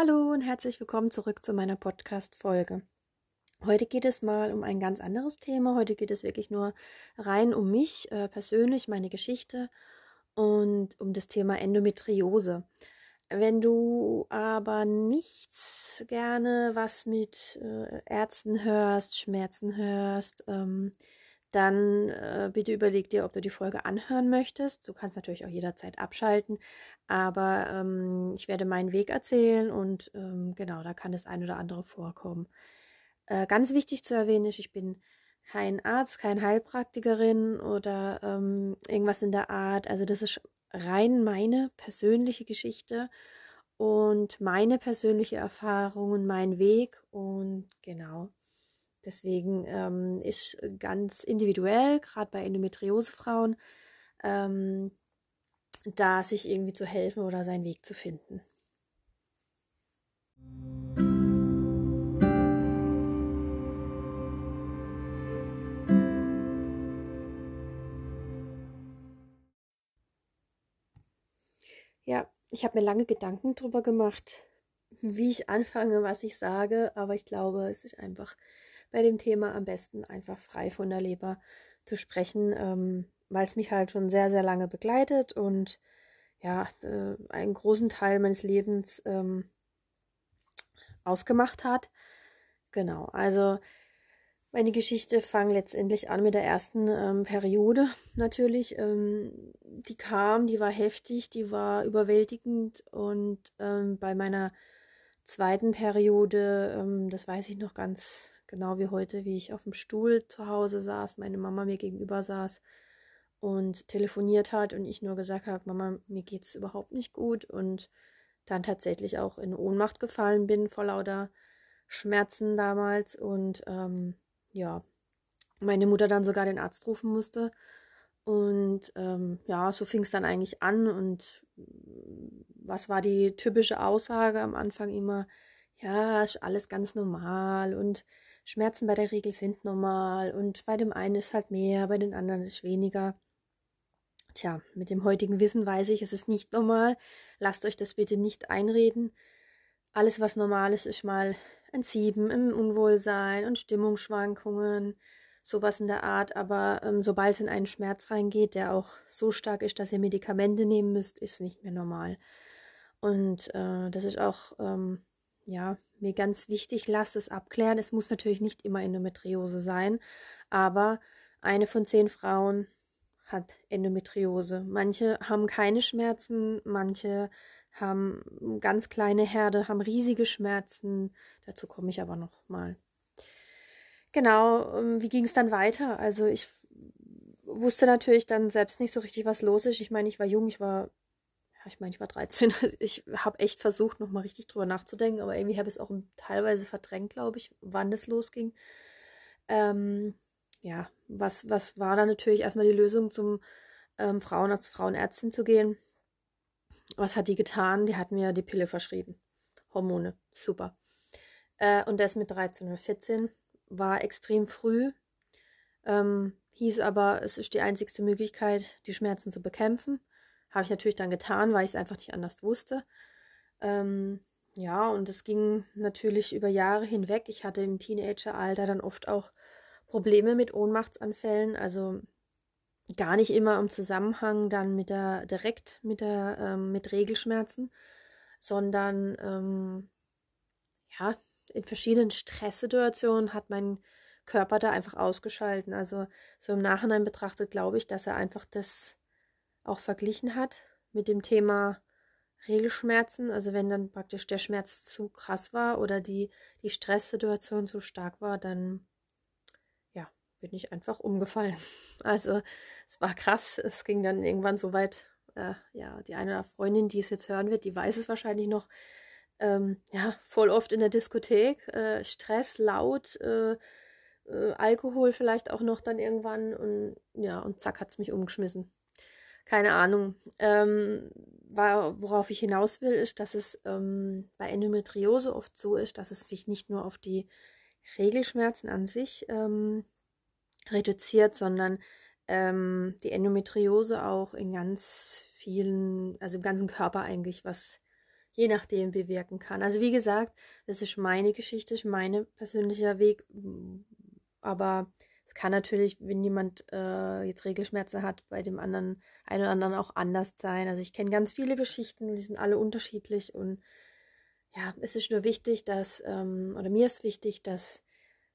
Hallo und herzlich willkommen zurück zu meiner Podcast-Folge. Heute geht es mal um ein ganz anderes Thema. Heute geht es wirklich nur rein um mich äh, persönlich, meine Geschichte und um das Thema Endometriose. Wenn du aber nichts gerne was mit äh, Ärzten hörst, Schmerzen hörst, ähm, dann äh, bitte überleg dir, ob du die Folge anhören möchtest. Du kannst natürlich auch jederzeit abschalten, aber ähm, ich werde meinen Weg erzählen und ähm, genau, da kann das ein oder andere vorkommen. Äh, ganz wichtig zu erwähnen ist, ich bin kein Arzt, kein Heilpraktikerin oder ähm, irgendwas in der Art. Also das ist rein meine persönliche Geschichte und meine persönliche Erfahrung und mein Weg und genau. Deswegen ähm, ist ganz individuell, gerade bei Endometriose-Frauen, ähm, da sich irgendwie zu helfen oder seinen Weg zu finden. Ja, ich habe mir lange Gedanken drüber gemacht, wie ich anfange, was ich sage, aber ich glaube, es ist einfach bei dem Thema am besten einfach frei von der Leber zu sprechen, ähm, weil es mich halt schon sehr, sehr lange begleitet und ja, äh, einen großen Teil meines Lebens ähm, ausgemacht hat. Genau, also meine Geschichte fang letztendlich an mit der ersten ähm, Periode natürlich. Ähm, die kam, die war heftig, die war überwältigend und ähm, bei meiner zweiten Periode, ähm, das weiß ich noch ganz, Genau wie heute, wie ich auf dem Stuhl zu Hause saß, meine Mama mir gegenüber saß und telefoniert hat und ich nur gesagt habe, Mama, mir geht's überhaupt nicht gut und dann tatsächlich auch in Ohnmacht gefallen bin vor lauter Schmerzen damals und ähm, ja, meine Mutter dann sogar den Arzt rufen musste. Und ähm, ja, so fing es dann eigentlich an. Und was war die typische Aussage am Anfang immer? Ja, ist alles ganz normal und Schmerzen bei der Regel sind normal und bei dem einen ist halt mehr, bei den anderen ist weniger. Tja, mit dem heutigen Wissen weiß ich, es ist nicht normal. Lasst euch das bitte nicht einreden. Alles, was normal ist, ist mal ein Sieben, ein Unwohlsein und Stimmungsschwankungen, sowas in der Art. Aber ähm, sobald es in einen Schmerz reingeht, der auch so stark ist, dass ihr Medikamente nehmen müsst, ist nicht mehr normal. Und äh, das ist auch ähm, ja, mir ganz wichtig, lasst es abklären. Es muss natürlich nicht immer Endometriose sein, aber eine von zehn Frauen hat Endometriose. Manche haben keine Schmerzen, manche haben ganz kleine Herde, haben riesige Schmerzen. Dazu komme ich aber noch mal. Genau, ähm, wie ging es dann weiter? Also ich wusste natürlich dann selbst nicht so richtig, was los ist. Ich meine, ich war jung, ich war ich meine, ich war 13. Ich habe echt versucht, nochmal richtig drüber nachzudenken, aber irgendwie habe ich es auch teilweise verdrängt, glaube ich, wann das losging. Ähm, ja, was, was war dann natürlich erstmal die Lösung, zum ähm, Frauenarzt, Frauenärztin zu gehen? Was hat die getan? Die hat mir die Pille verschrieben. Hormone. Super. Äh, und das mit 13 oder 14 war extrem früh. Ähm, hieß aber, es ist die einzigste Möglichkeit, die Schmerzen zu bekämpfen. Habe ich natürlich dann getan, weil ich es einfach nicht anders wusste. Ähm, ja, und es ging natürlich über Jahre hinweg. Ich hatte im Teenageralter dann oft auch Probleme mit Ohnmachtsanfällen, also gar nicht immer im Zusammenhang dann mit der direkt mit der ähm, mit Regelschmerzen, sondern ähm, ja in verschiedenen Stresssituationen hat mein Körper da einfach ausgeschalten. Also so im Nachhinein betrachtet glaube ich, dass er einfach das auch verglichen hat mit dem Thema Regelschmerzen, also wenn dann praktisch der Schmerz zu krass war oder die, die Stresssituation zu stark war, dann ja, bin ich einfach umgefallen. Also es war krass, es ging dann irgendwann so weit, äh, ja, die eine Freundin, die es jetzt hören wird, die weiß es wahrscheinlich noch, ähm, ja, voll oft in der Diskothek, äh, Stress, laut, äh, äh, Alkohol vielleicht auch noch dann irgendwann und ja, und zack hat es mich umgeschmissen keine Ahnung. Ähm, worauf ich hinaus will, ist, dass es ähm, bei Endometriose oft so ist, dass es sich nicht nur auf die Regelschmerzen an sich ähm, reduziert, sondern ähm, die Endometriose auch in ganz vielen, also im ganzen Körper eigentlich was je nachdem bewirken kann. Also wie gesagt, das ist meine Geschichte, ist mein persönlicher Weg, aber es kann natürlich, wenn jemand äh, jetzt Regelschmerzen hat, bei dem anderen, einen oder anderen auch anders sein. Also ich kenne ganz viele Geschichten, die sind alle unterschiedlich und ja, es ist nur wichtig, dass, ähm, oder mir ist wichtig, dass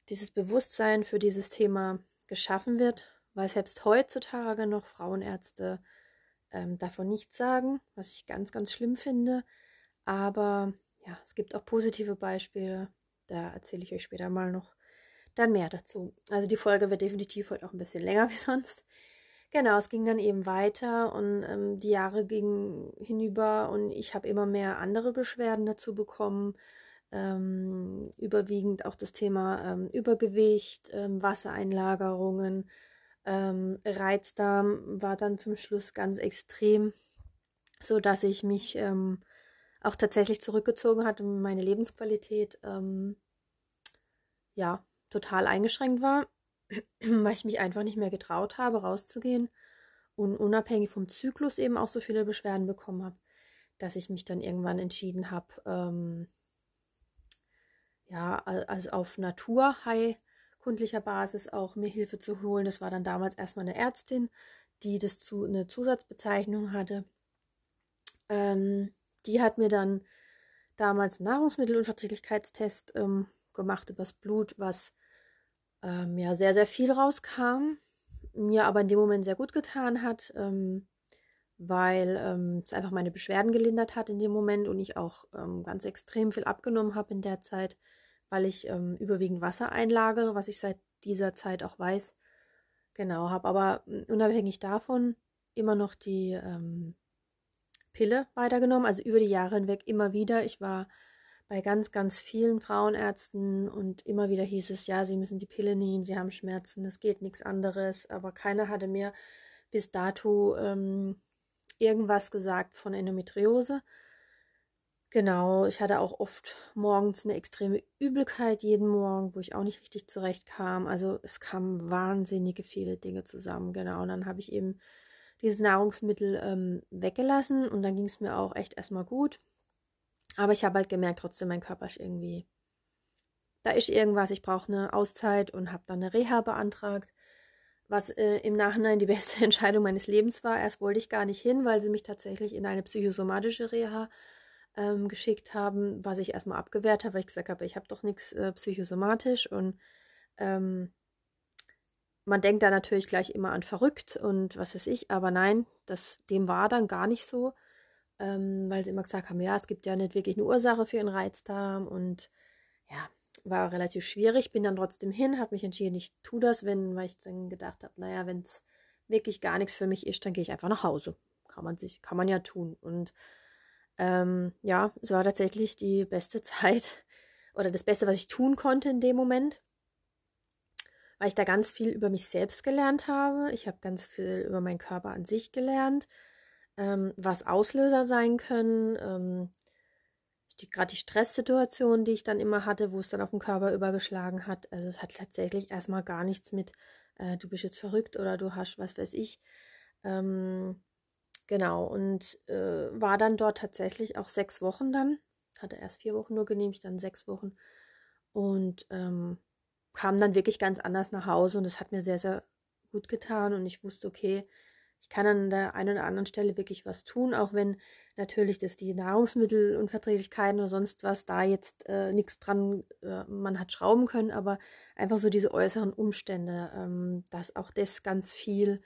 dieses Bewusstsein für dieses Thema geschaffen wird, weil selbst heutzutage noch Frauenärzte ähm, davon nichts sagen, was ich ganz, ganz schlimm finde. Aber ja, es gibt auch positive Beispiele. Da erzähle ich euch später mal noch dann mehr dazu. Also die Folge wird definitiv heute auch ein bisschen länger wie sonst. Genau, es ging dann eben weiter und ähm, die Jahre gingen hinüber und ich habe immer mehr andere Beschwerden dazu bekommen. Ähm, überwiegend auch das Thema ähm, Übergewicht, ähm, Wassereinlagerungen, ähm, Reizdarm war dann zum Schluss ganz extrem, so dass ich mich ähm, auch tatsächlich zurückgezogen hatte und meine Lebensqualität ja total eingeschränkt war, weil ich mich einfach nicht mehr getraut habe, rauszugehen und unabhängig vom Zyklus eben auch so viele Beschwerden bekommen habe, dass ich mich dann irgendwann entschieden habe, ähm, ja, also auf naturheilkundlicher Basis auch mir Hilfe zu holen. Das war dann damals erstmal eine Ärztin, die das zu eine Zusatzbezeichnung hatte. Ähm, die hat mir dann damals einen Nahrungsmittelunverträglichkeitstest ähm, gemacht übers Blut, was ähm, ja sehr, sehr viel rauskam, mir aber in dem Moment sehr gut getan hat, ähm, weil ähm, es einfach meine Beschwerden gelindert hat in dem Moment und ich auch ähm, ganz extrem viel abgenommen habe in der Zeit, weil ich ähm, überwiegend Wasser einlagere, was ich seit dieser Zeit auch weiß. Genau, habe aber hm, unabhängig davon immer noch die ähm, Pille weitergenommen, also über die Jahre hinweg immer wieder. Ich war bei ganz, ganz vielen Frauenärzten und immer wieder hieß es, ja, sie müssen die Pille nehmen, sie haben Schmerzen, es geht nichts anderes, aber keiner hatte mir bis dato ähm, irgendwas gesagt von Endometriose. Genau, ich hatte auch oft morgens eine extreme Übelkeit jeden Morgen, wo ich auch nicht richtig zurechtkam. Also es kamen wahnsinnige viele Dinge zusammen, genau. Und dann habe ich eben dieses Nahrungsmittel ähm, weggelassen und dann ging es mir auch echt erstmal gut. Aber ich habe halt gemerkt, trotzdem, mein Körper ist irgendwie, da ist irgendwas, ich brauche eine Auszeit und habe dann eine Reha beantragt, was äh, im Nachhinein die beste Entscheidung meines Lebens war. Erst wollte ich gar nicht hin, weil sie mich tatsächlich in eine psychosomatische Reha ähm, geschickt haben, was ich erstmal abgewehrt habe, weil ich gesagt habe, ich habe doch nichts äh, psychosomatisch. Und ähm, man denkt da natürlich gleich immer an verrückt und was weiß ich, aber nein, das, dem war dann gar nicht so ähm, weil sie immer gesagt haben, ja, es gibt ja nicht wirklich eine Ursache für ihren Reizdarm und ja, war relativ schwierig. Bin dann trotzdem hin, habe mich entschieden, ich tue das, wenn, weil ich dann gedacht habe, naja, wenn es wirklich gar nichts für mich ist, dann gehe ich einfach nach Hause. Kann man sich, kann man ja tun. Und ähm, ja, es war tatsächlich die beste Zeit oder das Beste, was ich tun konnte in dem Moment, weil ich da ganz viel über mich selbst gelernt habe. Ich habe ganz viel über meinen Körper an sich gelernt ähm, was Auslöser sein können. Ähm, Gerade die Stresssituation, die ich dann immer hatte, wo es dann auf den Körper übergeschlagen hat. Also es hat tatsächlich erstmal gar nichts mit, äh, du bist jetzt verrückt oder du hast was weiß ich. Ähm, genau, und äh, war dann dort tatsächlich auch sechs Wochen dann. Hatte erst vier Wochen nur genehmigt, dann sechs Wochen. Und ähm, kam dann wirklich ganz anders nach Hause und es hat mir sehr, sehr gut getan und ich wusste, okay, ich kann an der einen oder anderen Stelle wirklich was tun, auch wenn natürlich das die Nahrungsmittelunverträglichkeiten oder sonst was da jetzt äh, nichts dran, äh, man hat schrauben können, aber einfach so diese äußeren Umstände, ähm, dass auch das ganz viel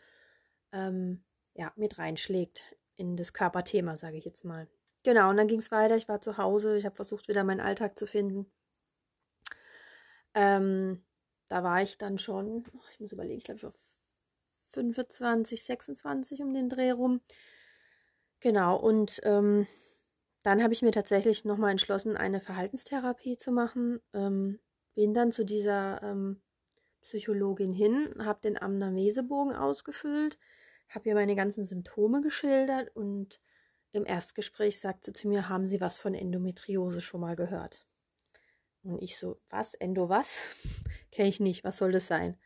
ähm, ja, mit reinschlägt in das Körperthema, sage ich jetzt mal. Genau, und dann ging es weiter. Ich war zu Hause, ich habe versucht, wieder meinen Alltag zu finden. Ähm, da war ich dann schon, ich muss überlegen, ich glaube, ich war 25, 26 um den Dreh rum. Genau, und ähm, dann habe ich mir tatsächlich nochmal entschlossen, eine Verhaltenstherapie zu machen. Ähm, bin dann zu dieser ähm, Psychologin hin, habe den Amnamesebogen ausgefüllt, habe ihr meine ganzen Symptome geschildert und im Erstgespräch sagte sie zu mir, haben Sie was von Endometriose schon mal gehört? Und ich so, was? Endo was? Kenne ich nicht, was soll das sein?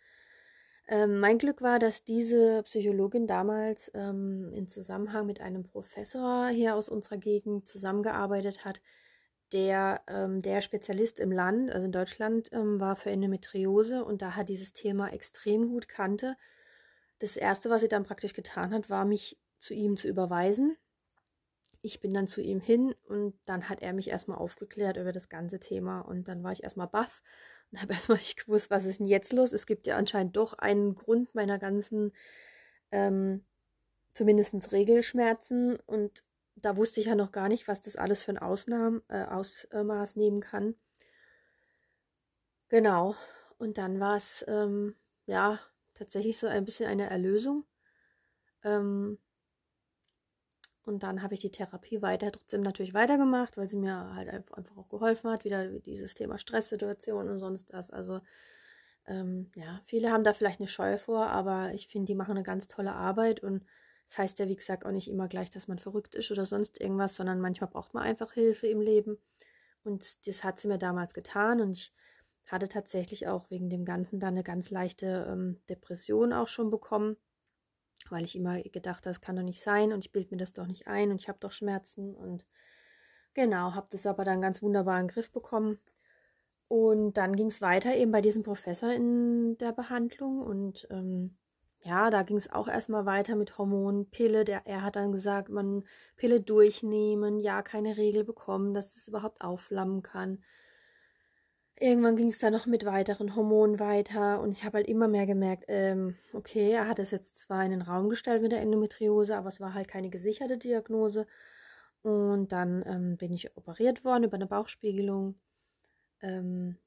Ähm, mein Glück war, dass diese Psychologin damals ähm, in Zusammenhang mit einem Professor hier aus unserer Gegend zusammengearbeitet hat, der ähm, der Spezialist im Land, also in Deutschland, ähm, war für Endometriose und da hat dieses Thema extrem gut kannte. Das erste, was sie dann praktisch getan hat, war mich zu ihm zu überweisen. Ich bin dann zu ihm hin und dann hat er mich erstmal aufgeklärt über das ganze Thema und dann war ich erstmal baff und habe erstmal nicht gewusst, was ist denn jetzt los. Es gibt ja anscheinend doch einen Grund meiner ganzen, ähm, zumindest Regelschmerzen. Und da wusste ich ja noch gar nicht, was das alles für ein Ausnahm, äh, Ausmaß nehmen kann. Genau. Und dann war es, ähm, ja, tatsächlich so ein bisschen eine Erlösung. Ähm, und dann habe ich die Therapie weiter, trotzdem natürlich weitergemacht, weil sie mir halt einfach auch geholfen hat, wieder dieses Thema Stresssituation und sonst das. Also ähm, ja, viele haben da vielleicht eine Scheu vor, aber ich finde, die machen eine ganz tolle Arbeit und das heißt ja, wie gesagt, auch nicht immer gleich, dass man verrückt ist oder sonst irgendwas, sondern manchmal braucht man einfach Hilfe im Leben. Und das hat sie mir damals getan und ich hatte tatsächlich auch wegen dem Ganzen dann eine ganz leichte ähm, Depression auch schon bekommen weil ich immer gedacht habe, das kann doch nicht sein und ich bilde mir das doch nicht ein und ich habe doch Schmerzen und genau, habe das aber dann ganz wunderbar in den Griff bekommen. Und dann ging es weiter eben bei diesem Professor in der Behandlung und ähm, ja, da ging es auch erstmal weiter mit Hormonen, Pille. Der, er hat dann gesagt, man Pille durchnehmen, ja, keine Regel bekommen, dass das überhaupt aufflammen kann. Irgendwann ging es dann noch mit weiteren Hormonen weiter und ich habe halt immer mehr gemerkt, ähm, okay, er hat es jetzt zwar in den Raum gestellt mit der Endometriose, aber es war halt keine gesicherte Diagnose. Und dann ähm, bin ich operiert worden über eine Bauchspiegelung, ähm,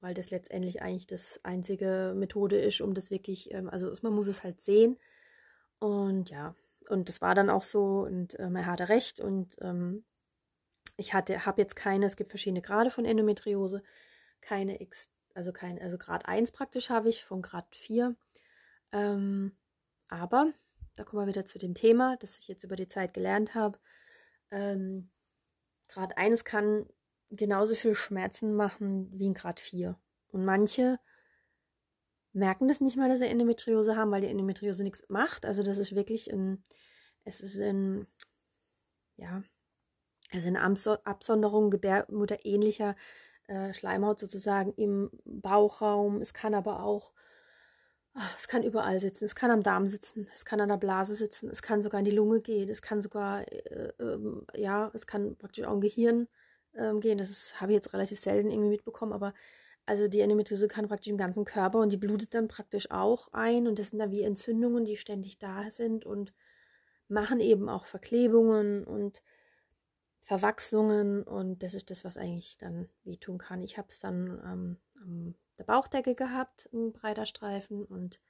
weil das letztendlich eigentlich das einzige Methode ist, um das wirklich, ähm, also man muss es halt sehen. Und ja, und das war dann auch so und ähm, er hatte recht und ähm, ich hatte, habe jetzt keine, es gibt verschiedene Grade von Endometriose keine X, also kein, also Grad 1 praktisch habe ich von Grad 4. Ähm, aber, da kommen wir wieder zu dem Thema, das ich jetzt über die Zeit gelernt habe. Ähm, Grad 1 kann genauso viel Schmerzen machen wie ein Grad 4. Und manche merken das nicht mal, dass sie Endometriose haben, weil die Endometriose nichts macht. Also das ist wirklich ein, es ist ein, ja, es ist eine Absonderung Gebärmutter ähnlicher äh, Schleimhaut sozusagen im Bauchraum. Es kann aber auch, ach, es kann überall sitzen. Es kann am Darm sitzen, es kann an der Blase sitzen, es kann sogar in die Lunge gehen, es kann sogar, äh, äh, ja, es kann praktisch auch im Gehirn ähm, gehen. Das habe ich jetzt relativ selten irgendwie mitbekommen, aber also die Endometriose kann praktisch im ganzen Körper und die blutet dann praktisch auch ein und das sind dann wie Entzündungen, die ständig da sind und machen eben auch Verklebungen und Verwachsungen und das ist das, was eigentlich dann wehtun kann. Ich habe es dann ähm, an der Bauchdecke gehabt, ein breiter Streifen und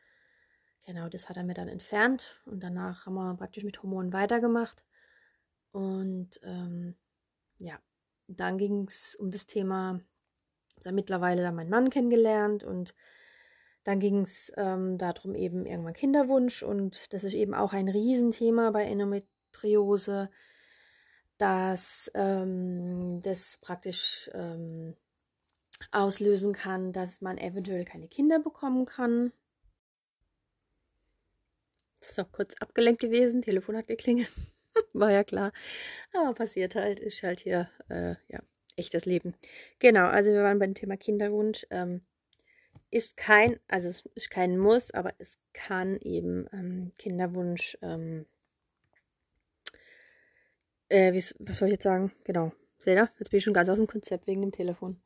genau das hat er mir dann entfernt und danach haben wir praktisch mit Hormonen weitergemacht und ähm, ja, dann ging es um das Thema, habe mittlerweile dann meinen Mann kennengelernt und dann ging es ähm, darum eben irgendwann Kinderwunsch und das ist eben auch ein Riesenthema bei Endometriose dass ähm, das praktisch ähm, auslösen kann, dass man eventuell keine Kinder bekommen kann. Ist auch kurz abgelenkt gewesen, Telefon hat geklingelt, war ja klar. Aber passiert halt, ist halt hier, äh, ja, echtes Leben. Genau, also wir waren beim Thema Kinderwunsch. Ähm, ist kein, also es ist kein Muss, aber es kann eben ähm, Kinderwunsch ähm, äh, was soll ich jetzt sagen? Genau. Seht ihr? Jetzt bin ich schon ganz aus dem Konzept wegen dem Telefon.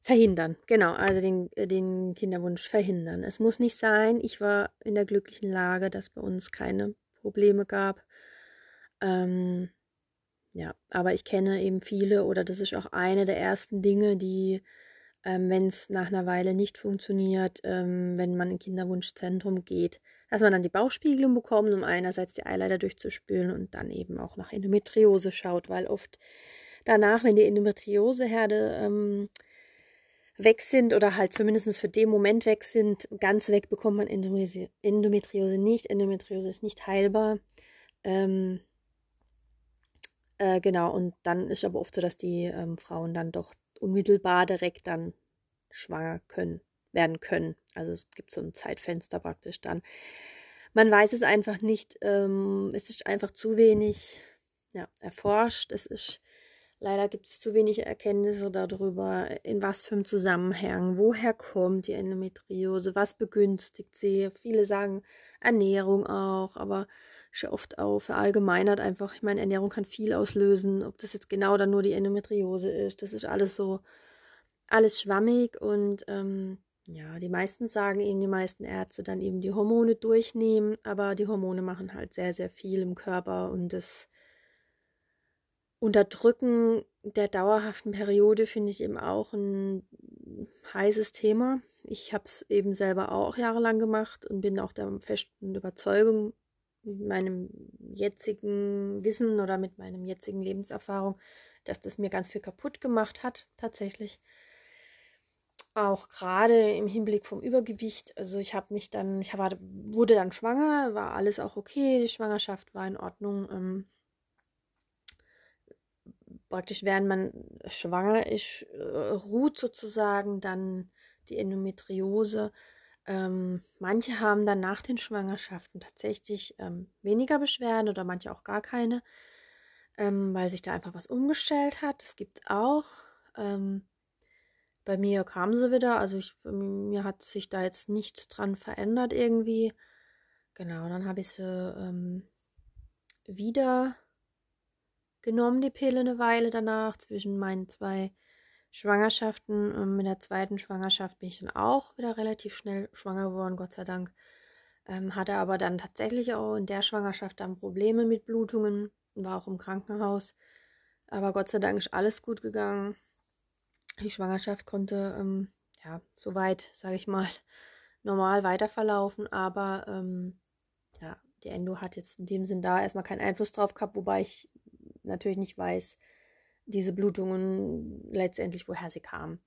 Verhindern, genau, also den, äh, den Kinderwunsch verhindern. Es muss nicht sein, ich war in der glücklichen Lage, dass bei uns keine Probleme gab. Ähm, ja, aber ich kenne eben viele oder das ist auch eine der ersten Dinge, die, ähm, wenn es nach einer Weile nicht funktioniert, ähm, wenn man in Kinderwunschzentrum geht, dass man dann die Bauchspiegelung bekommt, um einerseits die Eileiter durchzuspülen und dann eben auch nach Endometriose schaut, weil oft danach, wenn die Endometrioseherde ähm, weg sind oder halt zumindest für den Moment weg sind, ganz weg bekommt man Endometriose nicht. Endometriose ist nicht heilbar. Ähm, äh, genau, und dann ist aber oft so, dass die ähm, Frauen dann doch unmittelbar direkt dann schwanger können, werden können. Also es gibt so ein Zeitfenster praktisch dann. Man weiß es einfach nicht. Ähm, es ist einfach zu wenig ja, erforscht. Es ist leider gibt es zu wenig Erkenntnisse darüber, in was für einem Zusammenhang, woher kommt die Endometriose, was begünstigt sie. Viele sagen Ernährung auch, aber schon oft auch verallgemeinert einfach. Ich meine, Ernährung kann viel auslösen. Ob das jetzt genau dann nur die Endometriose ist, das ist alles so, alles schwammig und ähm, ja, die meisten sagen eben, die meisten Ärzte dann eben die Hormone durchnehmen, aber die Hormone machen halt sehr, sehr viel im Körper und das Unterdrücken der dauerhaften Periode finde ich eben auch ein heißes Thema. Ich habe es eben selber auch jahrelang gemacht und bin auch der festen Überzeugung, mit meinem jetzigen Wissen oder mit meinem jetzigen Lebenserfahrung, dass das mir ganz viel kaputt gemacht hat, tatsächlich auch gerade im Hinblick vom Übergewicht. Also ich habe mich dann, ich war, wurde dann schwanger, war alles auch okay, die Schwangerschaft war in Ordnung. Ähm, praktisch während man schwanger ist, äh, ruht sozusagen dann die Endometriose. Ähm, manche haben dann nach den Schwangerschaften tatsächlich ähm, weniger Beschwerden oder manche auch gar keine, ähm, weil sich da einfach was umgestellt hat. Es gibt auch ähm, bei mir kam sie wieder, also ich, mir hat sich da jetzt nichts dran verändert irgendwie. Genau, dann habe ich sie ähm, wieder genommen, die Pille eine Weile danach, zwischen meinen zwei Schwangerschaften. Und mit der zweiten Schwangerschaft bin ich dann auch wieder relativ schnell schwanger geworden, Gott sei Dank. Ähm, hatte aber dann tatsächlich auch in der Schwangerschaft dann Probleme mit Blutungen, war auch im Krankenhaus. Aber Gott sei Dank ist alles gut gegangen die Schwangerschaft konnte, ähm, ja, soweit, sage ich mal, normal weiterverlaufen, aber ähm, ja, die Endo hat jetzt in dem Sinn da erstmal keinen Einfluss drauf gehabt, wobei ich natürlich nicht weiß, diese Blutungen letztendlich, woher sie kamen.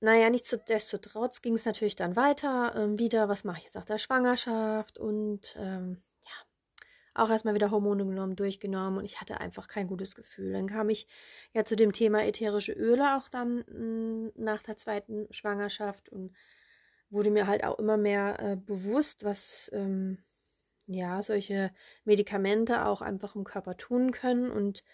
Naja, nichtsdestotrotz ging es natürlich dann weiter. Ähm, wieder, was mache ich jetzt nach der Schwangerschaft? Und ähm, auch erstmal wieder Hormone genommen, durchgenommen und ich hatte einfach kein gutes Gefühl. Dann kam ich ja zu dem Thema ätherische Öle auch dann mh, hm, nach der zweiten Schwangerschaft und wurde mir halt auch immer mehr äh, bewusst, was ähm, ja solche Medikamente auch einfach im Körper tun können und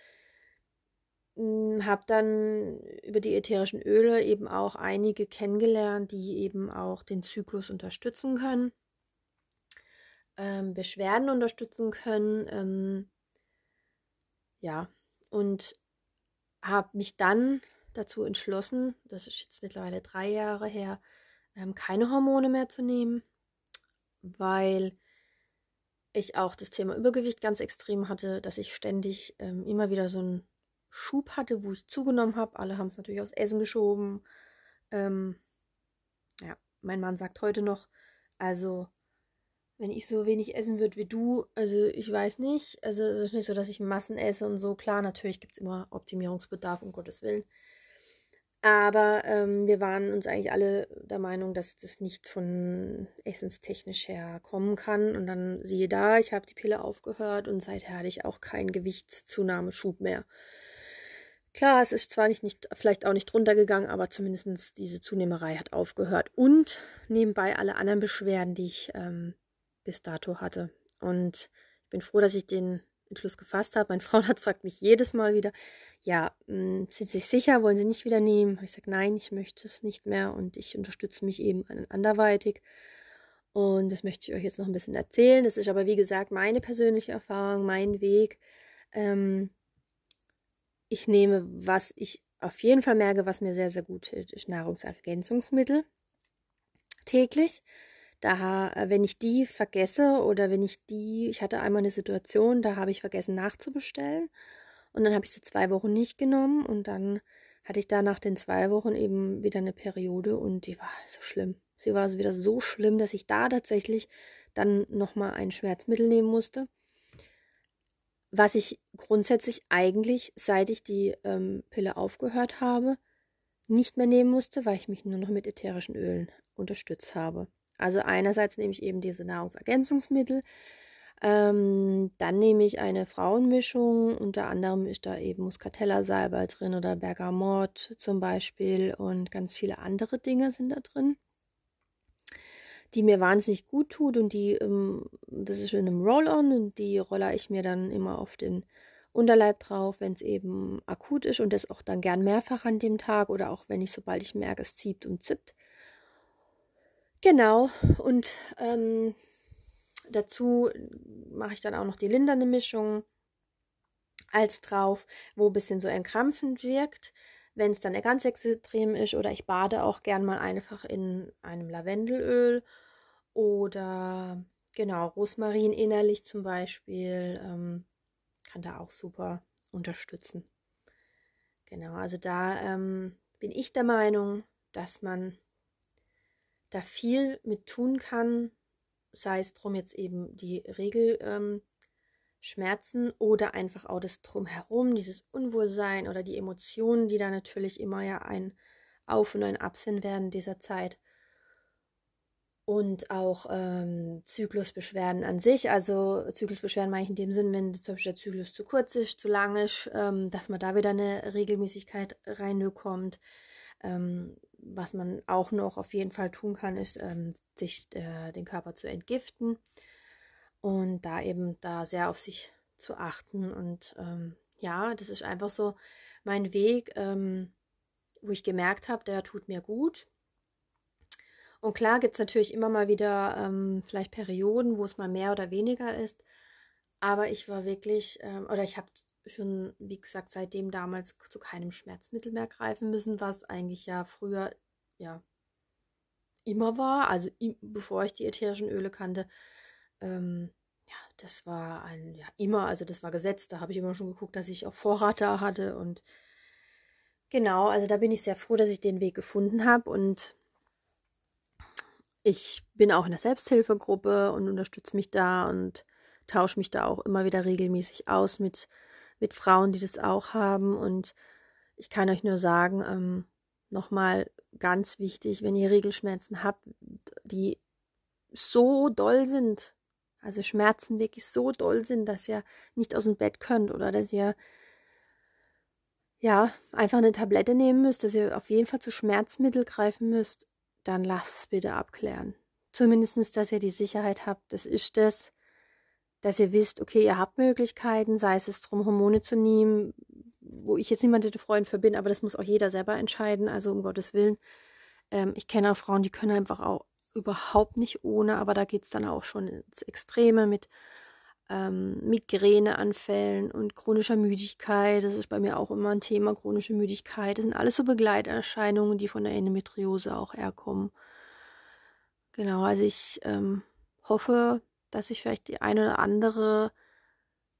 hm, habe dann über die ätherischen Öle eben auch einige kennengelernt, die eben auch den Zyklus unterstützen können ähm, Beschwerden unterstützen können. Ähm, ja, und habe mich dann dazu entschlossen, das ist jetzt mittlerweile drei Jahre her, ähm, keine Hormone mehr zu nehmen, weil ich auch das Thema Übergewicht ganz extrem hatte, dass ich ständig ähm, immer wieder so einen Schub hatte, wo ich zugenommen habe. Alle haben es natürlich aus Essen geschoben. Ähm, ja, mein Mann sagt heute noch, also wenn ich so wenig essen würde wie du, also ich weiß nicht. Also es ist nicht so, dass ich Massen esse und so. Klar, natürlich gibt es immer Optimierungsbedarf, um Gottes Willen. Aber ähm, wir waren uns eigentlich alle der Meinung, dass das nicht von essenstechnisch her kommen kann. Und dann siehe da, ich habe die Pille aufgehört und seither hatte ich auch keinen Gewichtszunahmeschub mehr. Klar, es ist zwar nicht, nicht vielleicht auch nicht runtergegangen, aber zumindest diese Zunehmerei hat aufgehört. Und nebenbei alle anderen Beschwerden, die ich ähm, bis dato hatte. Und ich bin froh, dass ich den Entschluss gefasst habe. Mein Frauenarzt fragt mich jedes Mal wieder, ja, hm, sind Sie sicher, wollen Sie nicht wieder nehmen? Ich sage, nein, ich möchte es nicht mehr und ich unterstütze mich eben anderweitig. Und das möchte ich euch jetzt noch ein bisschen erzählen. Das ist aber, wie gesagt, meine persönliche Erfahrung, mein Weg. Ähm, ich nehme, was ich auf jeden Fall merke, was mir sehr, sehr gut ist Nahrungsergänzungsmittel täglich. Da, äh, wenn ich die vergesse oder wenn ich die, ich hatte einmal eine Situation, da habe ich vergessen nachzubestellen und dann habe ich sie zwei Wochen nicht genommen und dann hatte ich da nach den zwei Wochen eben wieder eine Periode und die war so schlimm. Sie war also wieder so schlimm, dass ich da tatsächlich dann nochmal ein Schmerzmittel nehmen musste. Was ich grundsätzlich eigentlich, seit ich die ähm, Pille aufgehört habe, nicht mehr nehmen musste, weil ich mich nur noch mit ätherischen Ölen unterstützt habe. Also einerseits nehme ich eben diese Nahrungsergänzungsmittel, ähm, dann nehme ich eine Frauenmischung, unter anderem ist da eben Muscatella-Salbei drin oder Bergamot zum Beispiel und ganz viele andere Dinge sind da drin. die mir wahnsinnig gut tut und die, ähm, das ist in einem Roll-On und die rolle ich mir dann immer auf den Unterleib drauf, wenn es eben akut ist und das auch dann gern mehrfach an dem Tag oder auch wenn ich, sobald ich merke, es zieht und zippt. Genau, und ähm, dazu mache ich dann auch noch die lindernde Mischung als drauf, wo ein bisschen so entkrampfend wirkt. Wenn es dann ganz extrem ist oder ich bade auch gern mal einfach in einem Lavendelöl oder genau Rosmarin innerlich zum Beispiel ähm, kann da auch super unterstützen. Genau, also da ähm, bin ich der Meinung, dass man da viel mit tun kann, sei es drum jetzt eben die Regelschmerzen ähm, oder einfach auch das Drumherum, dieses Unwohlsein oder die Emotionen, die da natürlich immer ja ein Auf und ein Ab sind während dieser Zeit. Und auch ähm, Zyklusbeschwerden an sich. Also Zyklusbeschwerden meine ich in dem Sinn, wenn zum Beispiel der Zyklus zu kurz ist, zu lang ist, ähm, dass man da wieder eine Regelmäßigkeit reinkommt. Ähm, was man auch noch auf jeden Fall tun kann, ist, ähm, sich äh, den Körper zu entgiften und da eben da sehr auf sich zu achten. Und ähm, ja, das ist einfach so mein Weg, ähm, wo ich gemerkt habe, der tut mir gut. Und klar gibt es natürlich immer mal wieder ähm, vielleicht Perioden, wo es mal mehr oder weniger ist. Aber ich war wirklich, ähm, oder ich habe schon, wie gesagt, seitdem damals zu keinem Schmerzmittel mehr greifen müssen, was eigentlich ja früher ja immer war, also bevor ich die ätherischen Öle kannte. Ähm, ja, das war ein, ja, immer, also das war gesetzt, da habe ich immer schon geguckt, dass ich auch Vorrat da hatte. Und genau, also da bin ich sehr froh, dass ich den Weg gefunden habe. Und ich bin auch in der Selbsthilfegruppe und unterstütze mich da und tausche mich da auch immer wieder regelmäßig aus mit mit Frauen, die das auch haben. Und ich kann euch nur sagen, ähm, nochmal ganz wichtig, wenn ihr Regelschmerzen habt, die so doll sind, also Schmerzen wirklich so doll sind, dass ihr nicht aus dem Bett könnt oder dass ihr ja einfach eine Tablette nehmen müsst, dass ihr auf jeden Fall zu Schmerzmittel greifen müsst, dann lasst es bitte abklären. Zumindest, dass ihr die Sicherheit habt, das ist das dass ihr wisst, okay, ihr habt Möglichkeiten, sei es drum, Hormone zu nehmen, wo ich jetzt niemanden Freund für bin, aber das muss auch jeder selber entscheiden, also um Gottes Willen. Ähm, ich kenne auch Frauen, die können einfach auch überhaupt nicht ohne, aber da geht es dann auch schon ins Extreme mit ähm, Migräneanfällen und chronischer Müdigkeit. Das ist bei mir auch immer ein Thema, chronische Müdigkeit. Das sind alles so Begleiterscheinungen, die von der Endometriose auch herkommen. Genau, also ich ähm, hoffe, dass ich vielleicht die eine oder andere,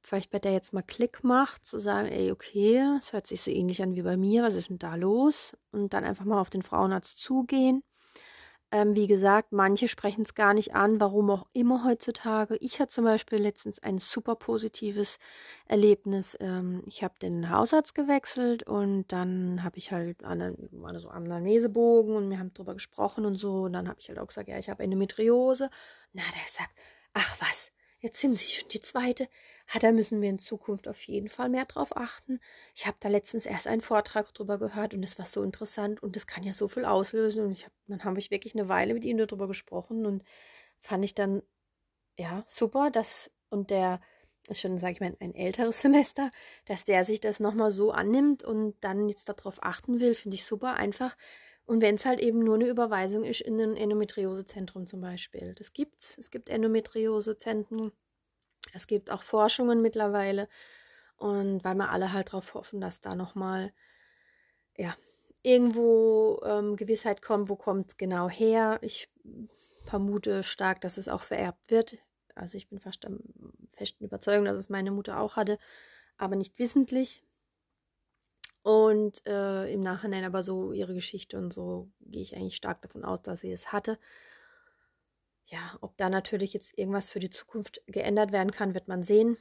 vielleicht bei der jetzt mal Klick macht, zu sagen, ey, okay, es hört sich so ähnlich an wie bei mir, was ist denn da los? Und dann einfach mal auf den Frauenarzt zugehen. Ähm, wie gesagt, manche sprechen es gar nicht an, warum auch immer heutzutage. Ich hatte zum Beispiel letztens ein super positives Erlebnis. Ähm, ich habe den Hausarzt gewechselt und dann habe ich halt einen, eine so Anamnesebogen und wir haben drüber gesprochen und so. Und dann habe ich halt auch gesagt, ja, ich habe Endometriose. Na, der sagt, ach was, jetzt sind sie schon die zweite. Ha, da müssen wir in Zukunft auf jeden Fall mehr drauf achten. Ich habe da letztens erst einen Vortrag drüber gehört und es war so interessant und das kann ja so viel auslösen. Und hab, dann habe ich wirklich eine Weile mit ihm darüber gesprochen und fand ich dann, ja, super, dass, und der ist schon, sage ich mal, ein älteres Semester, dass der sich das nochmal so annimmt und dann jetzt darauf achten will, finde ich super. Einfach, und wenn es halt eben nur eine Überweisung ist in ein Endometriosezentrum zum Beispiel. Das gibt's. Es gibt Endometriosezentren. Es gibt auch Forschungen mittlerweile. Und weil wir alle halt darauf hoffen, dass da nochmal, ja, irgendwo ähm, Gewissheit kommt, wo kommt es genau her. Ich vermute stark, dass es auch vererbt wird. Also ich bin fast der festen Überzeugung, dass es meine Mutter auch hatte, aber nicht wissentlich. Und äh, im Nachhinein aber so ihre Geschichte und so gehe ich eigentlich stark davon aus, dass sie es hatte. Ja, ob da natürlich jetzt irgendwas für die Zukunft geändert werden kann, wird man sehen.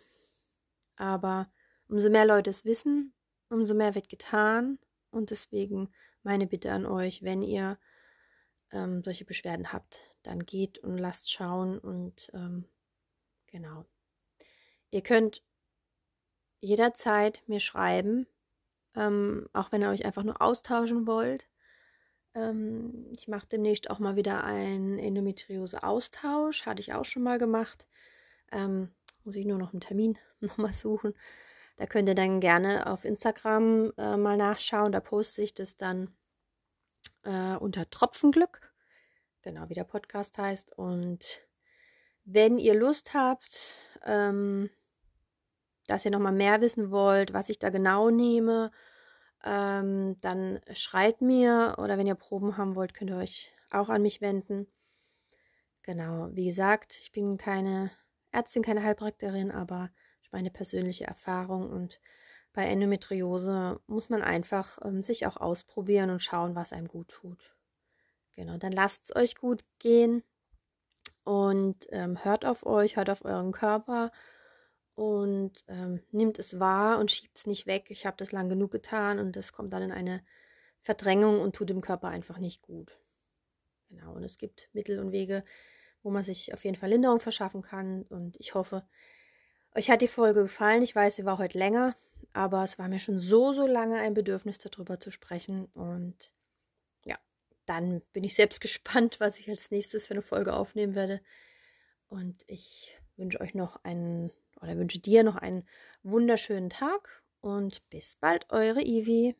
Aber umso mehr Leute es wissen, umso mehr wird getan. Und deswegen meine Bitte an euch, wenn ihr ähm, solche Beschwerden habt, dann geht und lasst schauen und ähm, genau. Ihr könnt jederzeit mir schreiben, ähm, auch wenn ihr euch einfach nur austauschen wollt. Ähm, ich mache demnächst auch mal wieder einen Endometriose-Austausch. Hatte ich auch schon mal gemacht. Ähm, muss ich nur noch einen Termin nochmal suchen. Da könnt ihr dann gerne auf Instagram äh, mal nachschauen. Da poste ich das dann äh, unter Tropfenglück. Genau, wie der Podcast heißt. Und wenn ihr Lust habt, ähm, dass ihr nochmal mehr wissen wollt, was ich da genau nehme, ähm, dann schreibt mir oder wenn ihr Proben haben wollt, könnt ihr euch auch an mich wenden. Genau, wie gesagt, ich bin keine Ärztin, keine Heilpraktikerin, aber meine persönliche Erfahrung und bei Endometriose muss man einfach ähm, sich auch ausprobieren und schauen, was einem gut tut. Genau, dann lasst es euch gut gehen und ähm, hört auf euch, hört auf euren Körper und ähm, nimmt es wahr und schiebt es nicht weg. Ich habe das lang genug getan und das kommt dann in eine Verdrängung und tut dem Körper einfach nicht gut. Genau, und es gibt Mittel und Wege, wo man sich auf jeden Fall Linderung verschaffen kann und ich hoffe, euch hat die Folge gefallen. Ich weiß, sie war heute länger, aber es war mir schon so, so lange ein Bedürfnis, darüber zu sprechen. Und ja, dann bin ich selbst gespannt, was ich als nächstes für eine Folge aufnehmen werde. Und ich wünsche euch noch einen oder wünsche dir noch einen wunderschönen Tag und bis bald, eure Ivi.